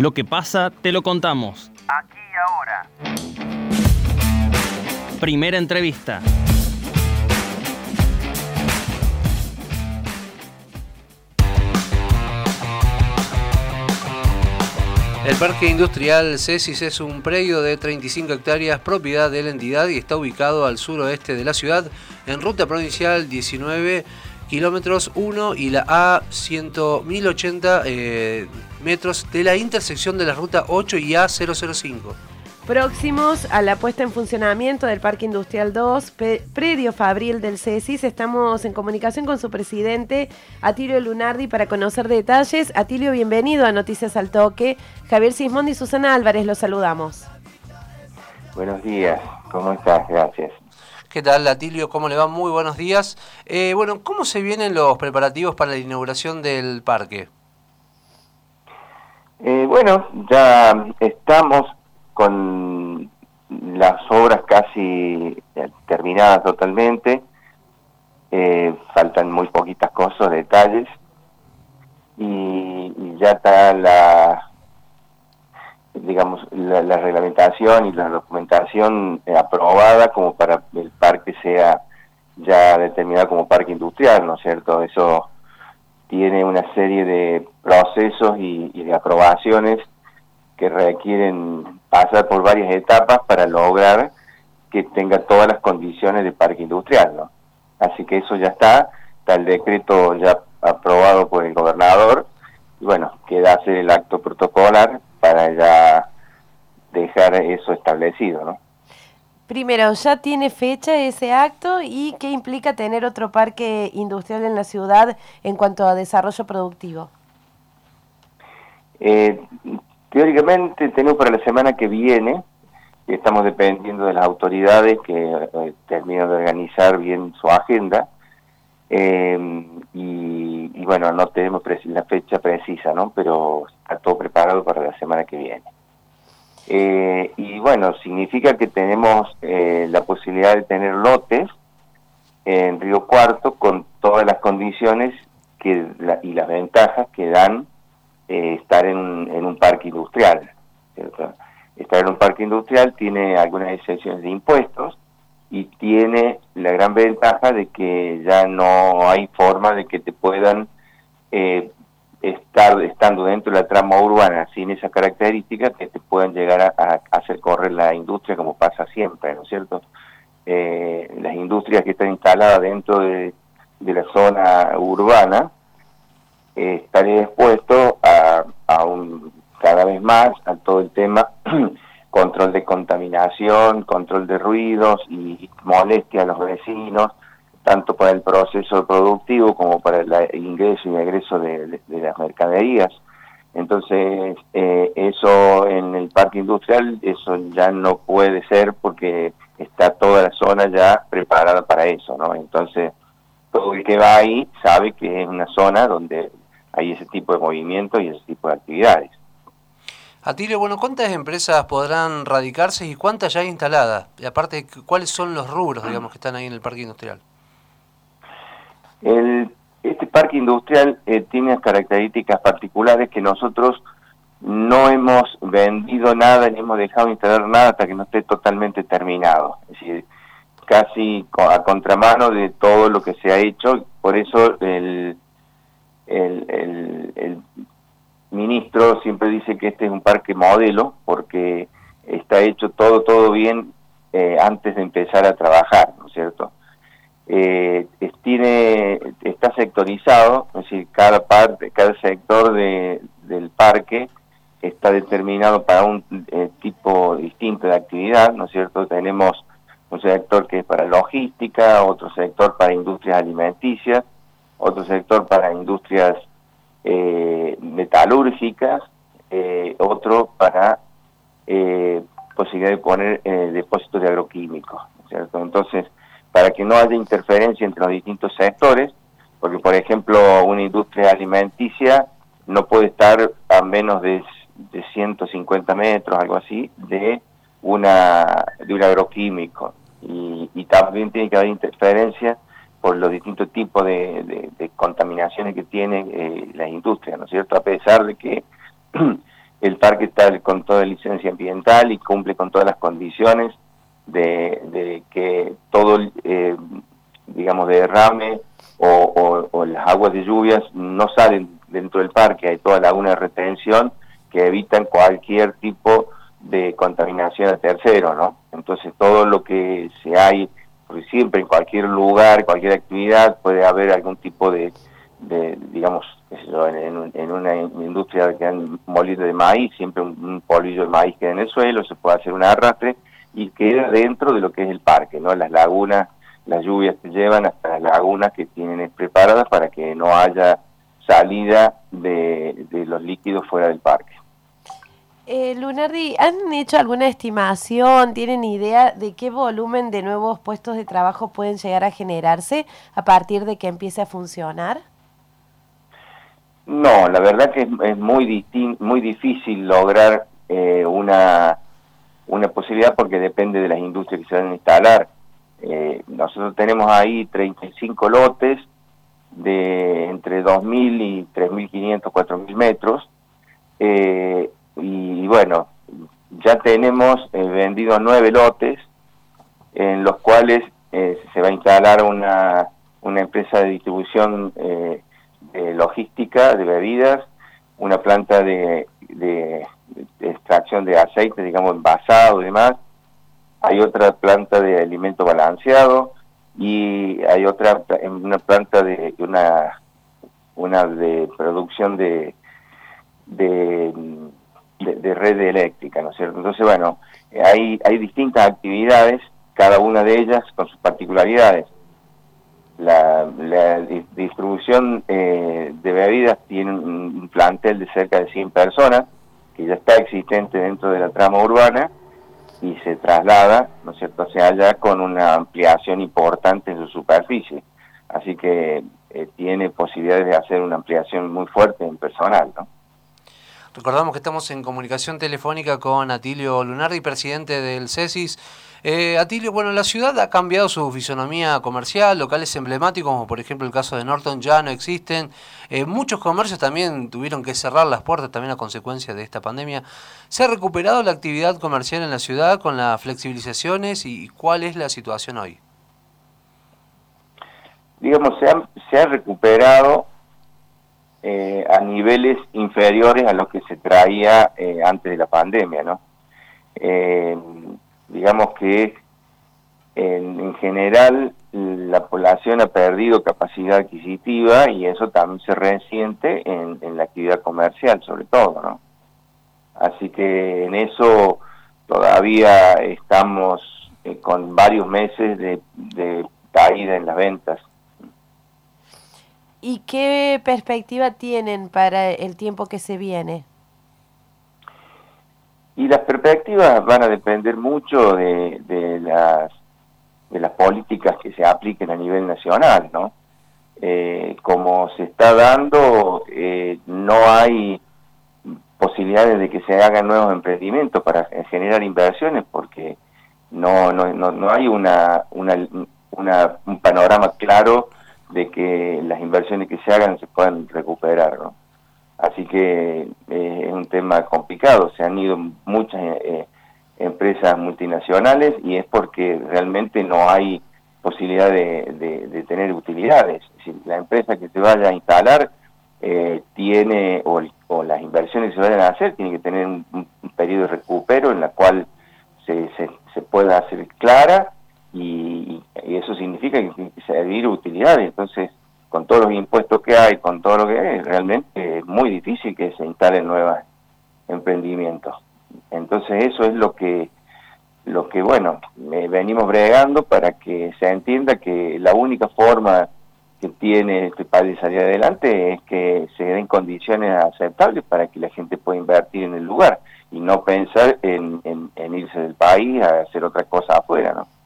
Lo que pasa, te lo contamos. Aquí y ahora. Primera entrevista. El Parque Industrial Cesis es un predio de 35 hectáreas propiedad de la entidad y está ubicado al suroeste de la ciudad en ruta provincial 19 kilómetros 1 y la A 1080 eh, metros de la intersección de la ruta 8 y A 005. Próximos a la puesta en funcionamiento del Parque Industrial 2, predio Fabril del CESIS, estamos en comunicación con su presidente, Atilio Lunardi, para conocer detalles. Atilio, bienvenido a Noticias al Toque. Javier Sismondi y Susana Álvarez, los saludamos. Buenos días, ¿cómo estás? Gracias. ¿Qué tal, Atilio? ¿Cómo le va? Muy buenos días. Eh, bueno, ¿cómo se vienen los preparativos para la inauguración del parque? Eh, bueno, ya estamos con las obras casi terminadas totalmente. Eh, faltan muy poquitas cosas, detalles. Y, ya está la, digamos, la, reglamentación y la documentación eh, aprobada como para el parque sea ya determinado como parque industrial, ¿no es cierto? Eso tiene una serie de procesos y, y de aprobaciones que requieren pasar por varias etapas para lograr que tenga todas las condiciones de parque industrial, ¿no? Así que eso ya está, está el decreto ya aprobado por el gobernador, y bueno, queda hacer el acto protocolar para ya dejar eso establecido, ¿no? Primero, ¿ya tiene fecha ese acto y qué implica tener otro parque industrial en la ciudad en cuanto a desarrollo productivo? Eh, Teóricamente tenemos para la semana que viene, estamos dependiendo de las autoridades que eh, terminan de organizar bien su agenda, em, y, bueno, no tenemos la fecha precisa, ¿no? Pero está todo preparado para la semana que viene. Eh, y bueno, significa que tenemos eh, la posibilidad de tener lotes en Río Cuarto con todas las condiciones que y las ventajas que dan eh, estar en un, parque industrial. Estar en un parque industrial tiene algunas exenciones de impuestos y tiene la gran ventaja de que ya no hay forma de que te puedan eh, estar estando dentro de la trama urbana sin esa característica que te puedan llegar a, hacer correr la industria como pasa siempre, ¿no es cierto? Eh, las industrias que están instaladas dentro de, la zona urbana eh, estaré expuesto a, a, un cada vez más a todo el tema control de contaminación, control de ruidos y molestia a los vecinos, tanto para el proceso productivo como para el ingreso y egreso de, las mercaderías. Entonces, eh, eso en el parque industrial, eso ya no puede ser porque está toda la zona ya preparada para eso, ¿no? Entonces, todo el que va ahí sabe que es una zona donde hay ese tipo de movimiento y ese tipo de actividades. Atilio, bueno, ¿cuántas empresas podrán radicarse y cuántas ya hay instaladas? Y aparte, ¿cuáles son los rubros, digamos, que están ahí en el parque industrial? El, este parque industrial eh, tiene características particulares que nosotros no hemos vendido nada ni hemos dejado instalar nada hasta que no esté totalmente terminado. Es decir, casi a contramano de todo lo que se ha hecho. Por eso el, el, ministro siempre dice que este es un parque modelo porque está hecho todo, todo bien eh, antes de empezar a trabajar, ¿no es cierto? Eh, tiene, está sectorizado, es decir, cada parte, cada sector de, del parque está determinado para un eh, tipo distinto de actividad, ¿no es cierto? Tenemos un sector que es para logística, otro sector para industrias alimenticias, otro sector para industrias eh, metalúrgicas, eh, otro para eh, posibilidad de poner eh, depósitos de agroquímicos. Entonces, para que no haya interferencia entre los distintos sectores, porque por ejemplo una industria alimenticia no puede estar a menos de, de 150 metros, algo así, de una de un agroquímico. Y, y también tiene que haber interferencia por los distintos tipos de, contaminaciones que tiene eh, la industria, ¿no es cierto? A pesar de que el parque está con toda licencia ambiental y cumple con todas las condiciones de, que todo, eh, digamos, derrame o, o, las aguas de lluvias no salen dentro del parque, hay toda laguna de retención que evitan cualquier tipo de contaminación a tercero, ¿no? Entonces todo lo que se hay, porque siempre en cualquier lugar, cualquier actividad puede haber algún tipo de, digamos, en, en, una industria que han molido de maíz, siempre un, polvillo de maíz queda en el suelo, se puede hacer un arrastre y queda dentro de lo que es el parque, ¿no? Las lagunas, las lluvias que llevan hasta las lagunas que tienen preparadas para que no haya salida de, de los líquidos fuera del parque. Eh, Lunardi, ¿han hecho alguna estimación? ¿Tienen idea de qué volumen de nuevos puestos de trabajo pueden llegar a generarse a partir de que empiece a funcionar? No, la verdad que es, muy, muy difícil lograr eh, una, una posibilidad porque depende de las industrias que se van a instalar. Eh, nosotros tenemos ahí 35 lotes de entre 2.000 y 3.500, 4.000 metros. Eh, y, bueno, ya tenemos eh, vendidos nueve lotes en los cuales eh, se va a instalar una, una empresa de distribución eh, de logística de bebidas, una planta de, de, extracción de aceite, digamos, envasado y demás. Hay otra planta de alimento balanceado y hay otra una planta de una una de producción de de de, red eléctrica, ¿no es cierto? Entonces, bueno, hay, hay distintas actividades, cada una de ellas con sus particularidades. La, distribución eh, de bebidas tiene un, plantel de cerca de 100 personas, que ya está existente dentro de la trama urbana, y se traslada, ¿no es cierto?, sea, ya con una ampliación importante en su superficie. Así que eh, tiene posibilidades de hacer una ampliación muy fuerte en personal, ¿no? Recordamos que estamos en comunicación telefónica con Atilio Lunardi, presidente del CESIS. Eh, Atilio, bueno, la ciudad ha cambiado su fisonomía comercial, locales emblemáticos, como por ejemplo el caso de Norton, ya no existen. Eh, muchos comercios también tuvieron que cerrar las puertas también a consecuencia de esta pandemia. ¿Se ha recuperado la actividad comercial en la ciudad con las flexibilizaciones y cuál es la situación hoy? Digamos, se ha, se ha recuperado eh, a niveles inferiores a los que se traía eh, antes de la pandemia, ¿no? Eh, digamos que en, general la población ha perdido capacidad adquisitiva y eso también se resiente en, la actividad comercial, sobre todo, ¿no? Así que en eso todavía estamos con varios meses de caída en las ventas. ¿Y qué perspectiva tienen para el tiempo que se viene? Y las perspectivas van a depender mucho de, de las de las políticas que se apliquen a nivel nacional, ¿no? Eh, como se está dando, eh, no hay posibilidades de que se hagan nuevos emprendimientos para generar inversiones porque no no, no, no hay una, una, una, un panorama claro de que las inversiones que se hagan se puedan recuperar, ¿no? Así que eh, es un tema complicado, se han ido muchas eh, empresas multinacionales y es porque realmente no hay posibilidad de, de, tener utilidades. Si la empresa que se vaya a instalar eh, tiene, o, o, las inversiones que se vayan a hacer, tiene que tener un, un periodo de recupero en la cual se, se, se pueda hacer clara y, eso significa que servir utilidades. Entonces, con todos los impuestos que hay, con todo lo que hay, realmente es muy difícil que se instalen nuevos emprendimientos. Entonces, eso es lo que, lo que bueno, venimos bregando para que se entienda que la única forma que tiene este país salir adelante es que se den condiciones aceptables para que la gente pueda invertir en el lugar y no pensar en, en irse del país a hacer otra cosa afuera, ¿no?